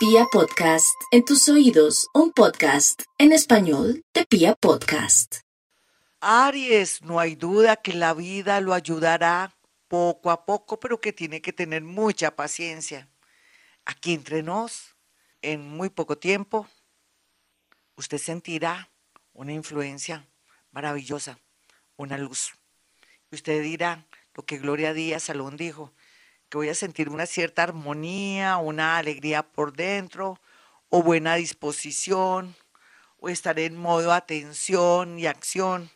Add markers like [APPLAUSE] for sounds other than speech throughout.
Pia Podcast, en tus oídos, un podcast en español de Pia Podcast. Aries, no hay duda que la vida lo ayudará poco a poco, pero que tiene que tener mucha paciencia. Aquí entre nos, en muy poco tiempo, usted sentirá una influencia maravillosa, una luz. Y usted dirá lo que Gloria Díaz Salón dijo, que voy a sentir una cierta armonía, una alegría por dentro, o buena disposición, o estaré en modo atención y acción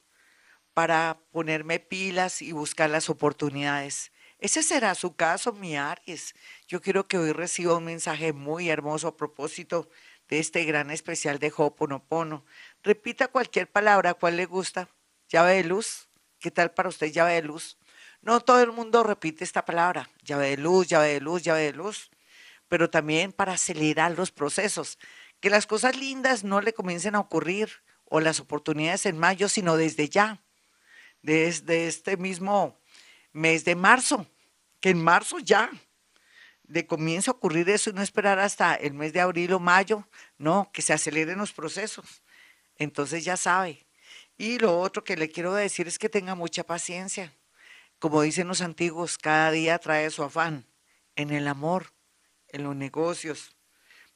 para ponerme pilas y buscar las oportunidades. Ese será su caso, mi Aries. Yo quiero que hoy reciba un mensaje muy hermoso a propósito de este gran especial de Ho'oponopono. Repita cualquier palabra, ¿cuál le gusta? Llave de luz. ¿Qué tal para usted llave de luz? No todo el mundo repite esta palabra, llave de luz, llave de luz, llave de luz, pero también para acelerar los procesos, que las cosas lindas no le comiencen a ocurrir o las oportunidades en mayo, sino desde ya, desde este mismo mes de marzo, que en marzo ya de comienzo a ocurrir eso y no esperar hasta el mes de abril o mayo, no, que se aceleren los procesos. Entonces ya sabe. Y lo otro que le quiero decir es que tenga mucha paciencia como dicen los antiguos, cada día trae su afán en el amor, en los negocios.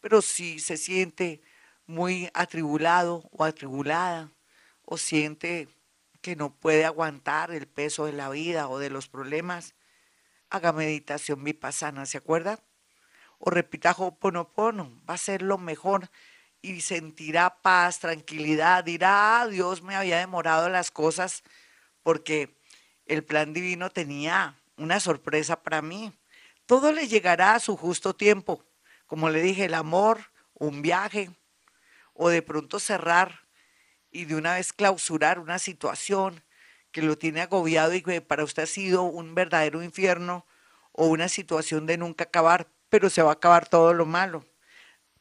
Pero si se siente muy atribulado o atribulada, o siente que no puede aguantar el peso de la vida o de los problemas, haga meditación vipassana, ¿se acuerda? O repita Ho'oponopono, va a ser lo mejor y sentirá paz, tranquilidad, dirá, ah, Dios me había demorado las cosas porque el plan divino tenía una sorpresa para mí. Todo le llegará a su justo tiempo. Como le dije, el amor, un viaje, o de pronto cerrar y de una vez clausurar una situación que lo tiene agobiado y que para usted ha sido un verdadero infierno o una situación de nunca acabar, pero se va a acabar todo lo malo.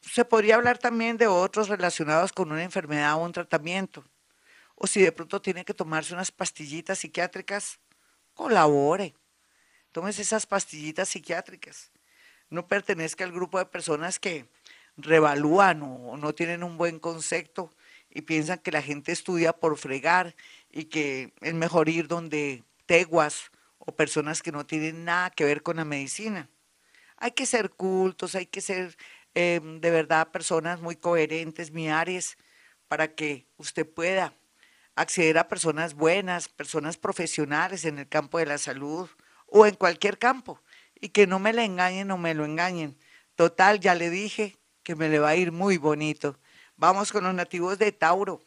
Se podría hablar también de otros relacionados con una enfermedad o un tratamiento o si de pronto tiene que tomarse unas pastillitas psiquiátricas, colabore. Tómese esas pastillitas psiquiátricas. No pertenezca al grupo de personas que revalúan o no tienen un buen concepto y piensan que la gente estudia por fregar y que es mejor ir donde teguas o personas que no tienen nada que ver con la medicina. Hay que ser cultos, hay que ser em, de verdad personas muy coherentes, miares, para que usted pueda acceder a personas buenas, personas profesionales en el campo de la salud o en cualquier campo y que no me le engañen o me lo engañen. Total, ya le dije que me le va a ir muy bonito. Vamos con los nativos de Tauro.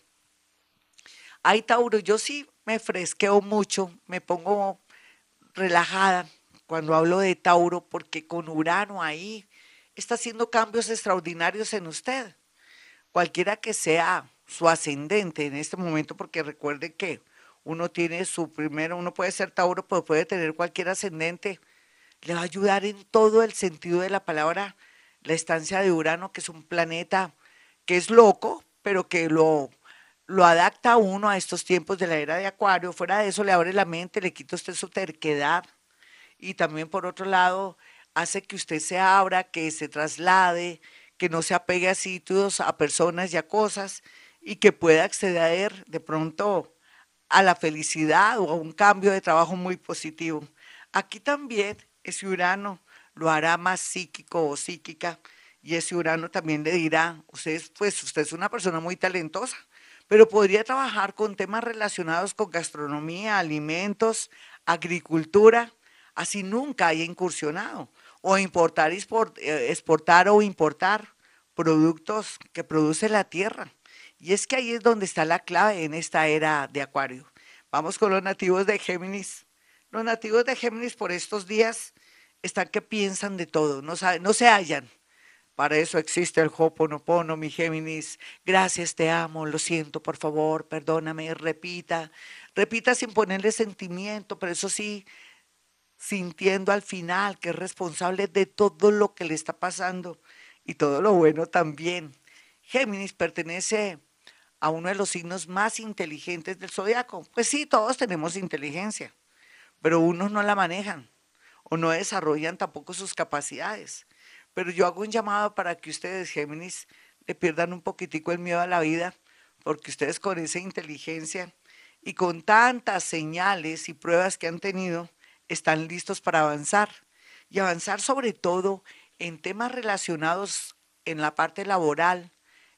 Ay, Tauro, yo sí me fresqueo mucho, me pongo relajada cuando hablo de Tauro porque con Urano ahí está haciendo cambios extraordinarios en usted. Cualquiera que sea su ascendente en este momento, porque recuerde que uno tiene su primero, uno puede ser Tauro, pero puede tener cualquier ascendente, le va a ayudar en todo el sentido de la palabra la estancia de Urano, que es un planeta que es loco, pero que lo, lo adapta a uno a estos tiempos de la era de Acuario. Fuera de eso, le abre la mente, le quita usted su terquedad. Y también, por otro lado, hace que usted se abra, que se traslade, que no se apegue a sitios, a personas y a cosas, y que pueda acceder de pronto a la felicidad o a un cambio de trabajo muy positivo. Aquí también ese Urano lo hará más psíquico o psíquica y ese Urano también le dirá, usted, pues usted es una persona muy talentosa, pero podría trabajar con temas relacionados con gastronomía, alimentos, agricultura, así nunca haya incursionado, o importar, eh, exportar o importar productos que produce la tierra y es que ahí es donde está la clave en esta era de Acuario. Vamos con los nativos de Géminis. Los nativos de Géminis por estos días están que piensan de todo, no, no se hallan. Para eso existe el Hoponopono, mi Géminis. Gracias, te amo, lo siento, por favor, perdóname, repita. Repita sin ponerle sentimiento, pero eso sí, sintiendo al final que es responsable de todo lo que le está pasando y todo lo bueno también. Géminis pertenece a uno de los signos más inteligentes del zodiaco. Pues sí, todos tenemos inteligencia, pero unos no la manejan o no desarrollan tampoco sus capacidades. Pero yo hago un llamado para que ustedes, Géminis, le pierdan un poquitico el miedo a la vida, porque ustedes con esa inteligencia y con tantas señales y pruebas que han tenido, están listos para avanzar. Y avanzar sobre todo en temas relacionados en la parte laboral,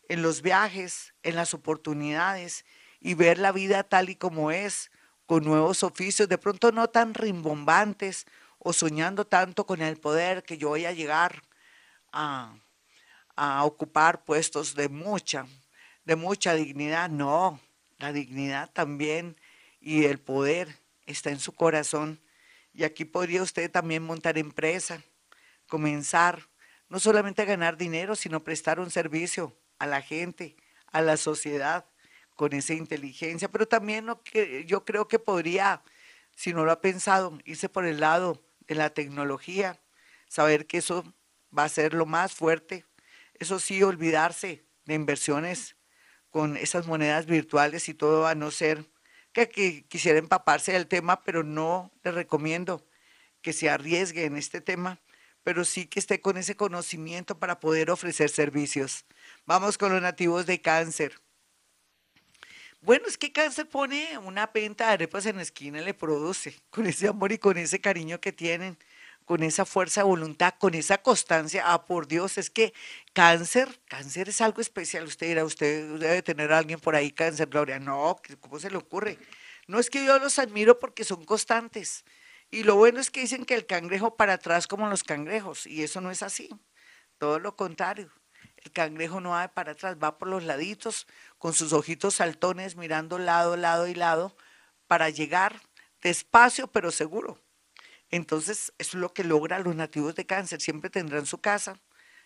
en los viajes, en las oportunidades y ver la vida tal y como es, con nuevos oficios, de pronto no tan rimbombantes o soñando tanto con el poder que yo voy a llegar a, a ocupar puestos de mucha, de mucha dignidad. No, la dignidad también y el poder está en su corazón. Y aquí podría usted también montar empresa, comenzar no solamente a ganar dinero, sino prestar un servicio a la gente, a la sociedad, con esa inteligencia. Pero también que, yo creo que podría, si no lo ha pensado, irse por el lado de la tecnología, saber que eso va a ser lo más fuerte. Eso sí, olvidarse de inversiones con esas monedas virtuales y todo, a no ser que, que quisiera empaparse del tema, pero no le recomiendo que se arriesgue en este tema pero sí que esté con ese conocimiento para poder ofrecer servicios. Vamos con los nativos de cáncer. Bueno, es que cáncer pone una penta de arepas en la esquina y le produce, [LAUGHS] con ese amor y con ese cariño que tienen, con esa fuerza de voluntad, con esa constancia. Ah, por Dios, es que cáncer, cáncer es algo especial. Usted dirá, usted debe tener a alguien por ahí cáncer, Gloria. No, ¿cómo se le ocurre? No es que yo los admiro porque son constantes y lo bueno es que dicen que el cangrejo para atrás como los cangrejos, y eso no es así. Todo lo contrario. El cangrejo no va para atrás, va por los laditos, con sus ojitos saltones, mirando lado, lado y lado, para llegar despacio pero seguro. Entonces, eso es lo que logra los nativos de cáncer. Siempre tendrán su casa,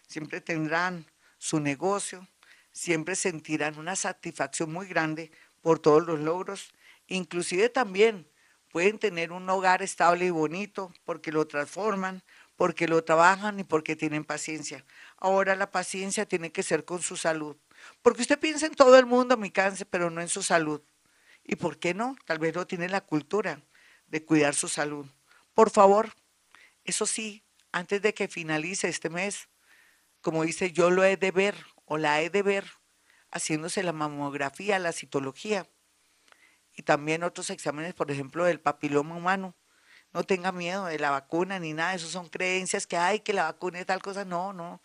siempre tendrán su negocio, siempre sentirán una satisfacción muy grande por todos los logros, inclusive también pueden tener un hogar estable y bonito porque lo transforman, porque lo trabajan y porque tienen paciencia. Ahora la paciencia tiene que ser con su salud. Porque usted piensa en todo el mundo, mi cáncer, pero no en su salud. ¿Y por qué no? Tal vez no tiene la cultura de cuidar su salud. Por favor, eso sí, antes de que finalice este mes, como dice, yo lo he de ver o la he de ver, haciéndose la mamografía, la citología y también otros exámenes, por ejemplo, del papiloma humano. No tenga miedo de la vacuna ni nada, eso son creencias que hay que la vacuna es tal cosa. No, no.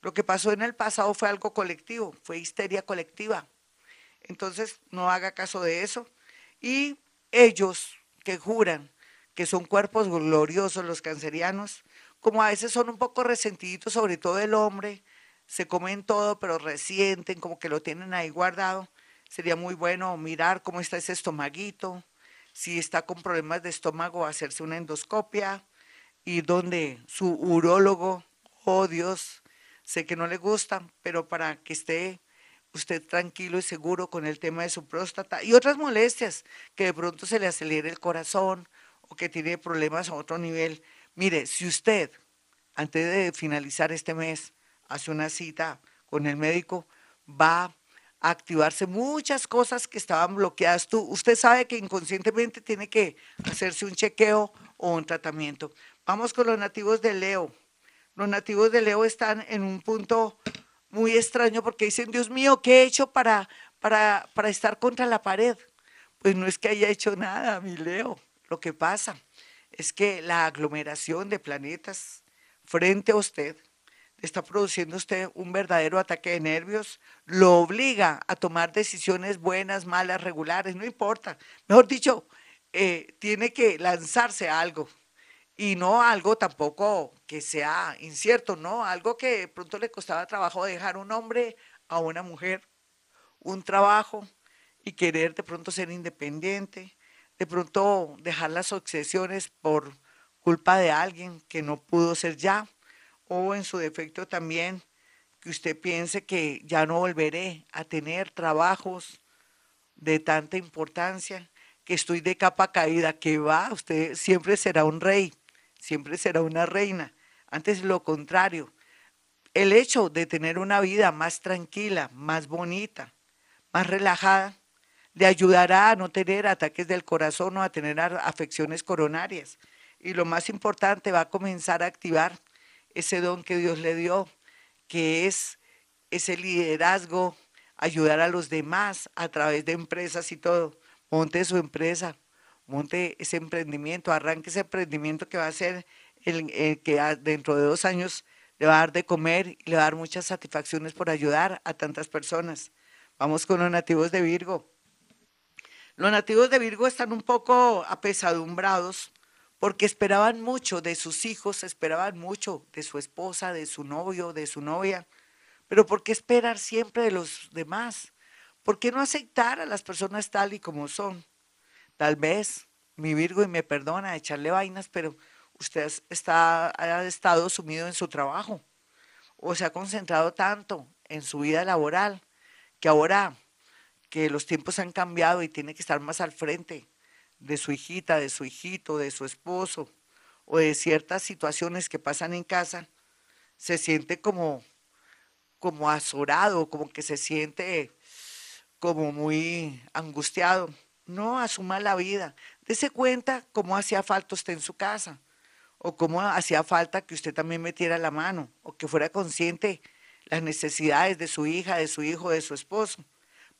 Lo que pasó en el pasado fue algo colectivo, fue histeria colectiva. Entonces, no haga caso de eso. Y ellos que juran que son cuerpos gloriosos los cancerianos, como a veces son un poco resentiditos, sobre todo el hombre, se comen todo, pero resienten, como que lo tienen ahí guardado sería muy bueno mirar cómo está ese estomaguito, si está con problemas de estómago, hacerse una endoscopia y donde su urólogo, oh Dios, sé que no le gusta, pero para que esté usted tranquilo y seguro con el tema de su próstata y otras molestias, que de pronto se le acelere el corazón o que tiene problemas a otro nivel. Mire, si usted, antes de finalizar este mes, hace una cita con el médico, va activarse muchas cosas que estaban bloqueadas. Tú, usted sabe que inconscientemente tiene que hacerse un chequeo o un tratamiento. Vamos con los nativos de Leo. Los nativos de Leo están en un punto muy extraño porque dicen, Dios mío, ¿qué he hecho para, para, para estar contra la pared? Pues no es que haya hecho nada, mi Leo. Lo que pasa es que la aglomeración de planetas frente a usted está produciendo usted un verdadero ataque de nervios, lo obliga a tomar decisiones buenas, malas, regulares, no importa. Mejor dicho, eh, tiene que lanzarse a algo y no algo tampoco que sea incierto, no, algo que pronto le costaba trabajo dejar un hombre a una mujer, un trabajo y querer de pronto ser independiente, de pronto dejar las obsesiones por culpa de alguien que no pudo ser ya o en su defecto también que usted piense que ya no volveré a tener trabajos de tanta importancia, que estoy de capa caída, que va, usted siempre será un rey, siempre será una reina. Antes lo contrario, el hecho de tener una vida más tranquila, más bonita, más relajada, le ayudará a no tener ataques del corazón o a tener afecciones coronarias. Y lo más importante, va a comenzar a activar ese don que Dios le dio, que es ese liderazgo, ayudar a los demás a través de empresas y todo. Monte su empresa, monte ese emprendimiento, arranque ese emprendimiento que va a ser el, que dentro de dos años le va a dar de comer y le va a dar muchas satisfacciones por ayudar a tantas personas. Vamos con los nativos de Virgo. Los nativos de Virgo están un poco apesadumbrados porque esperaban mucho de sus hijos, esperaban mucho de su esposa, de su novio, de su novia. Pero ¿por qué esperar siempre de los demás? ¿Por qué no aceptar a las personas tal y como son? Tal vez mi Virgo, y me perdona echarle vainas, pero usted está, ha estado sumido en su trabajo o se ha concentrado tanto en su vida laboral que ahora que los tiempos han cambiado y tiene que estar más al frente de su hijita, de su hijito, de su esposo o de ciertas situaciones que pasan en casa, se siente como, como azorado, como que se siente como muy angustiado. No asuma la vida. Dese cuenta cómo hacía falta usted en su casa o cómo hacía falta que usted también metiera la mano o que fuera consciente las necesidades de su hija, de su hijo, de su esposo.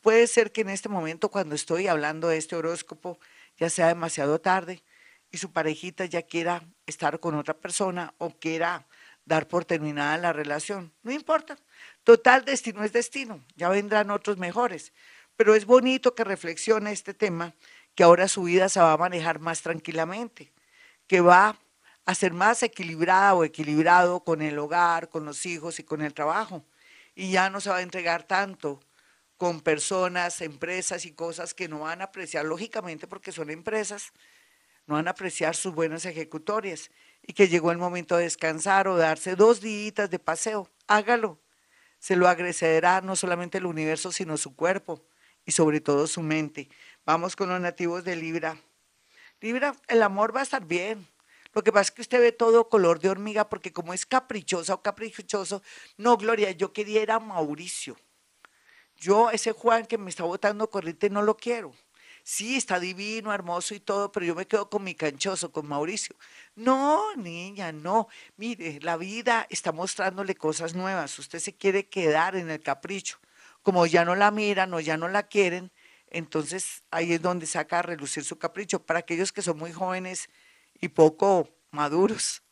Puede ser que en este momento, cuando estoy hablando de este horóscopo, ya sea demasiado tarde y su parejita ya quiera estar con otra persona o quiera dar por terminada la relación. No importa. Total, destino es destino. Ya vendrán otros mejores. Pero es bonito que reflexione este tema, que ahora su vida se va a manejar más tranquilamente, que va a ser más equilibrada o equilibrado con el hogar, con los hijos y con el trabajo. Y ya no se va a entregar tanto con personas, empresas y cosas que no van a apreciar, lógicamente porque son empresas, no van a apreciar sus buenas ejecutorias y que llegó el momento de descansar o darse dos días de paseo. Hágalo. Se lo agradecerá no solamente el universo, sino su cuerpo y sobre todo su mente. Vamos con los nativos de Libra. Libra, el amor va a estar bien. Lo que pasa es que usted ve todo color de hormiga porque como es caprichosa o caprichoso, no, Gloria, yo quería ir a Mauricio. Yo, ese Juan que me está botando corriente, no lo quiero. Sí, está divino, hermoso y todo, pero yo me quedo con mi canchoso, con Mauricio. No, niña, no. Mire, la vida está mostrándole cosas nuevas. Usted se quiere quedar en el capricho. Como ya no la miran o ya no la quieren, entonces ahí es donde saca a relucir su capricho. Para aquellos que son muy jóvenes y poco maduros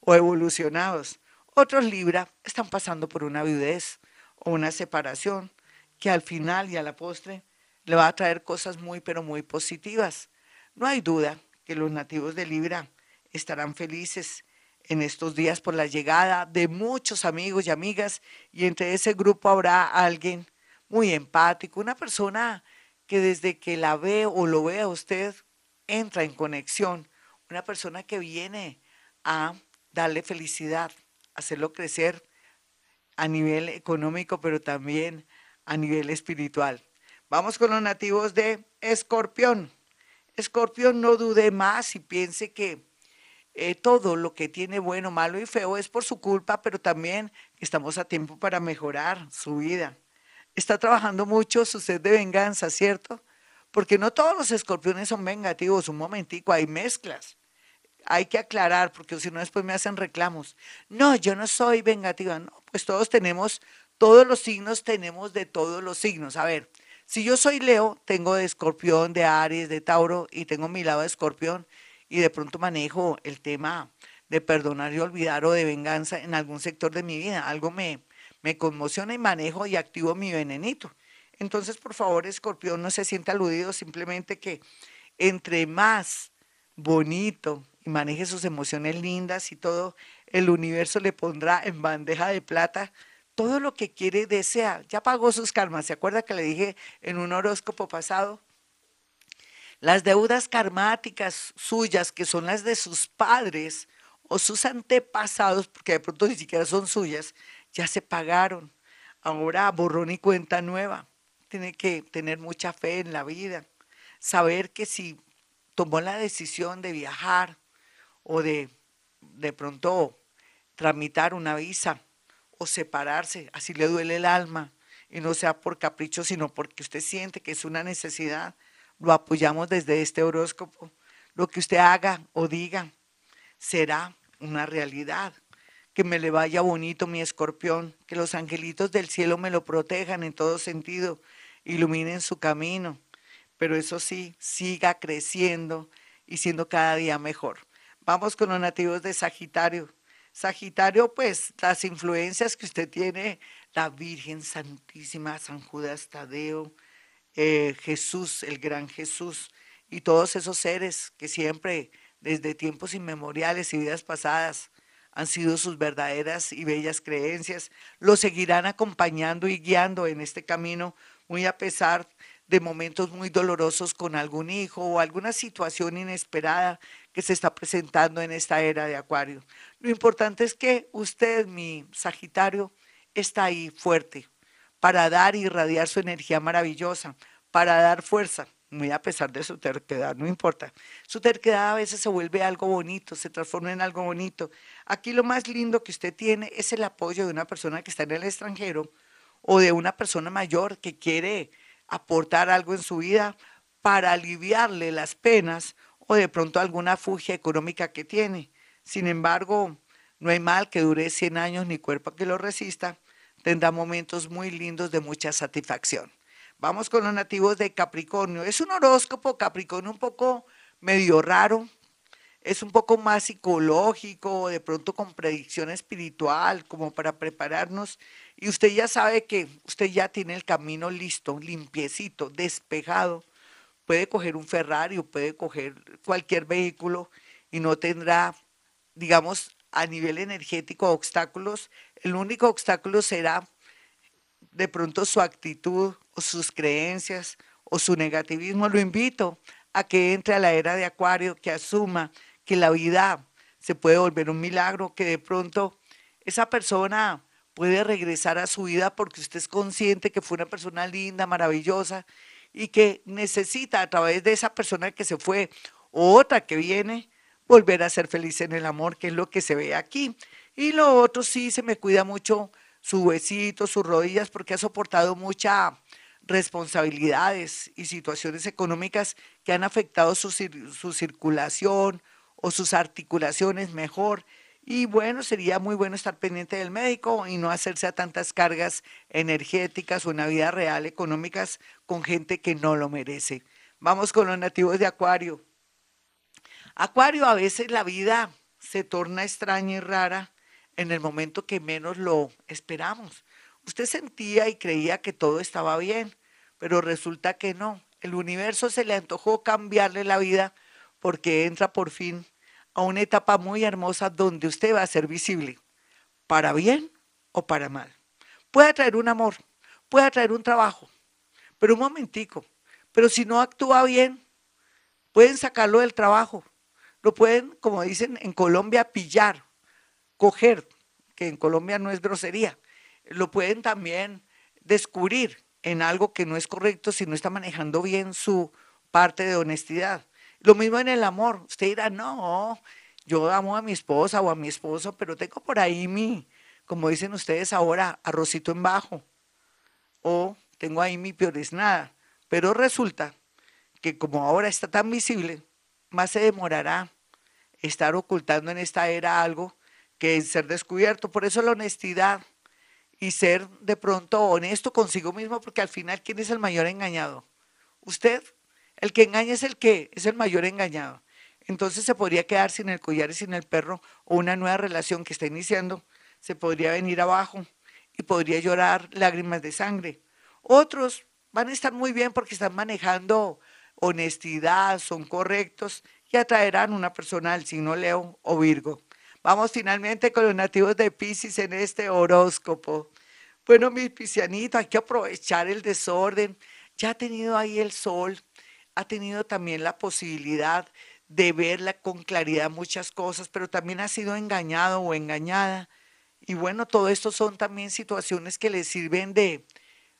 o evolucionados. Otros Libra están pasando por una viudez o una separación que al final y a la postre le va a traer cosas muy, pero muy positivas. No hay duda que los nativos de Libra estarán felices en estos días por la llegada de muchos amigos y amigas y entre ese grupo habrá alguien muy empático, una persona que desde que la ve o lo ve a usted entra en conexión, una persona que viene a darle felicidad, hacerlo crecer a nivel económico, pero también a nivel espiritual. Vamos con los nativos de Escorpión. Escorpión, no dude más y piense que eh, todo lo que tiene bueno, malo y feo es por su culpa, pero también estamos a tiempo para mejorar su vida. Está trabajando mucho su sed de venganza, ¿cierto? Porque no todos los escorpiones son vengativos. Un momentico, hay mezclas. Hay que aclarar, porque si no después me hacen reclamos. No, yo no soy vengativa. No, pues todos tenemos todos los signos tenemos de todos los signos. A ver, si yo soy Leo, tengo de escorpión, de Aries, de Tauro y tengo mi lado de escorpión y de pronto manejo el tema de perdonar y olvidar o de venganza en algún sector de mi vida. Algo me, me conmociona y manejo y activo mi venenito. Entonces, por favor, escorpión, no se sienta aludido, simplemente que entre más bonito y maneje sus emociones lindas y todo, el universo le pondrá en bandeja de plata todo lo que quiere desea. Ya pagó sus karmas. ¿Se acuerda que le dije en un horóscopo pasado? Las deudas karmáticas suyas, que son las de sus padres o sus antepasados, porque de pronto ni siquiera son suyas, ya se pagaron. Ahora borrón y cuenta nueva. Tiene que tener mucha fe en la vida. Saber que si tomó la decisión de viajar o de de pronto tramitar una visa o separarse, así le duele el alma, y no sea por capricho, sino porque usted siente que es una necesidad, lo apoyamos desde este horóscopo. Lo que usted haga o diga será una realidad. que me le vaya bonito mi escorpión, que los angelitos del cielo me lo protejan en todo sentido, iluminen su camino, pero eso sí, siga creciendo y siendo cada día mejor. Vamos con los nativos de Sagitario. Sagitario, pues las influencias que usted tiene, la Virgen Santísima, San Judas Tadeo, eh, Jesús, el gran Jesús, y todos esos seres que siempre, desde tiempos inmemoriales y vidas pasadas, han sido sus verdaderas y bellas creencias, lo seguirán acompañando y guiando en este camino, muy a pesar de momentos muy dolorosos con algún hijo o alguna situación inesperada que se está presentando en esta era de Acuario. Lo importante es que usted, mi Sagitario, está ahí fuerte para dar y irradiar su energía maravillosa, para dar fuerza, muy a pesar de su terquedad, no importa. Su terquedad a veces se vuelve algo bonito, se transforma en algo bonito. Aquí lo más lindo que usted tiene es el apoyo de una persona que está en el extranjero o de una persona mayor que quiere aportar algo en su vida para aliviarle las penas o de pronto alguna fugia económica que tiene. Sin embargo, no hay mal que dure 100 años ni cuerpo que lo resista. Tendrá momentos muy lindos de mucha satisfacción. Vamos con los nativos de Capricornio. Es un horóscopo Capricornio un poco medio raro, es un poco más psicológico, de pronto con predicción espiritual, como para prepararnos. Y usted ya sabe que usted ya tiene el camino listo, limpiecito, despejado. Puede coger un Ferrari o puede coger cualquier vehículo y no tendrá, digamos, a nivel energético obstáculos. El único obstáculo será de pronto su actitud o sus creencias o su negativismo, lo invito a que entre a la era de Acuario, que asuma que la vida se puede volver un milagro, que de pronto esa persona puede regresar a su vida porque usted es consciente que fue una persona linda, maravillosa y que necesita a través de esa persona que se fue o otra que viene, volver a ser feliz en el amor, que es lo que se ve aquí. Y lo otro sí se me cuida mucho su huesito, sus rodillas, porque ha soportado muchas responsabilidades y situaciones económicas que han afectado su, su circulación o sus articulaciones mejor. Y bueno, sería muy bueno estar pendiente del médico y no hacerse a tantas cargas energéticas o en la vida real económicas con gente que no lo merece. Vamos con los nativos de Acuario. Acuario, a veces la vida se torna extraña y rara en el momento que menos lo esperamos. Usted sentía y creía que todo estaba bien, pero resulta que no. El universo se le antojó cambiarle la vida porque entra por fin a una etapa muy hermosa donde usted va a ser visible, para bien o para mal. Puede traer un amor, puede traer un trabajo, pero un momentico. Pero si no actúa bien, pueden sacarlo del trabajo. Lo pueden, como dicen en Colombia, pillar coger, que en Colombia no es grosería, lo pueden también descubrir en algo que no es correcto si no está manejando bien su parte de honestidad. Lo mismo en el amor. Usted dirá, no, yo amo a mi esposa o a mi esposo, pero tengo por ahí mi, como dicen ustedes ahora, arrocito en bajo. O tengo ahí mi nada. Pero resulta que como ahora está tan visible, más se demorará estar ocultando en esta era algo que ser descubierto. Por eso la honestidad y ser de pronto honesto consigo mismo, porque al final, ¿quién es el mayor engañado? Usted. El que engaña es el que es el mayor engañado. Entonces se podría quedar sin el collar y sin el perro o una nueva relación que está iniciando, se podría venir abajo y podría llorar lágrimas de sangre. Otros van a estar muy bien porque están manejando honestidad, son correctos y atraerán una persona al signo Leo o Virgo. Vamos finalmente con los nativos de Pisces en este horóscopo. Bueno, mi piscianito, hay que aprovechar el desorden. Ya ha tenido ahí el sol, ha tenido también la posibilidad de verla con claridad muchas cosas, pero también ha sido engañado o engañada. Y bueno, todo esto son también situaciones que le sirven de,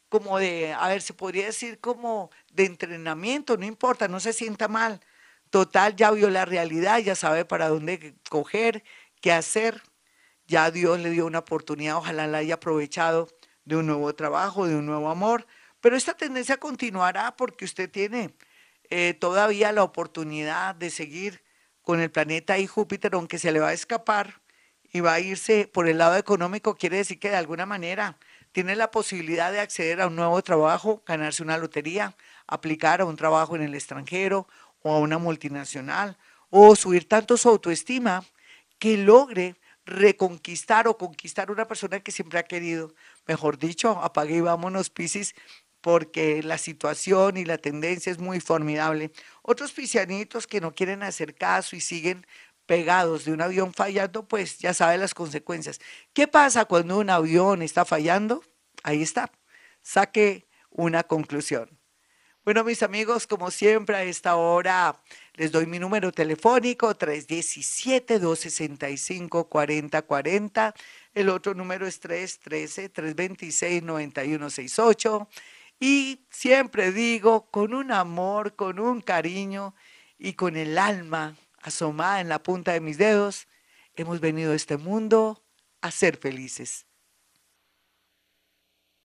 como de, a ver, se podría decir como de entrenamiento, no importa, no se sienta mal. Total, ya vio la realidad, ya sabe para dónde coger qué hacer. Ya Dios le dio una oportunidad, ojalá la haya aprovechado de un nuevo trabajo, de un nuevo amor. Pero esta tendencia continuará porque usted tiene eh, todavía la oportunidad de seguir con el planeta y Júpiter, aunque se le va a escapar. y va a irse por el lado económico, quiere decir que de alguna manera tiene la posibilidad de acceder a un nuevo trabajo, ganarse una lotería, aplicar a un trabajo en el extranjero o a una multinacional, o subir tanto su autoestima que logre reconquistar o conquistar una persona que siempre ha querido. Mejor dicho, apague y vámonos, Piscis, porque la situación y la tendencia es muy formidable. Otros piscianitos que no quieren hacer caso y siguen pegados de un avión fallando, pues ya sabe las consecuencias. ¿Qué pasa cuando un avión está fallando? Ahí está. Saque una conclusión. Bueno, mis amigos, como siempre a esta hora les doy mi número telefónico 317-265-4040. El otro número es 313-326-9168. Y siempre digo, con un amor, con un cariño y con el alma asomada en la punta de mis dedos, hemos venido a este mundo a ser felices.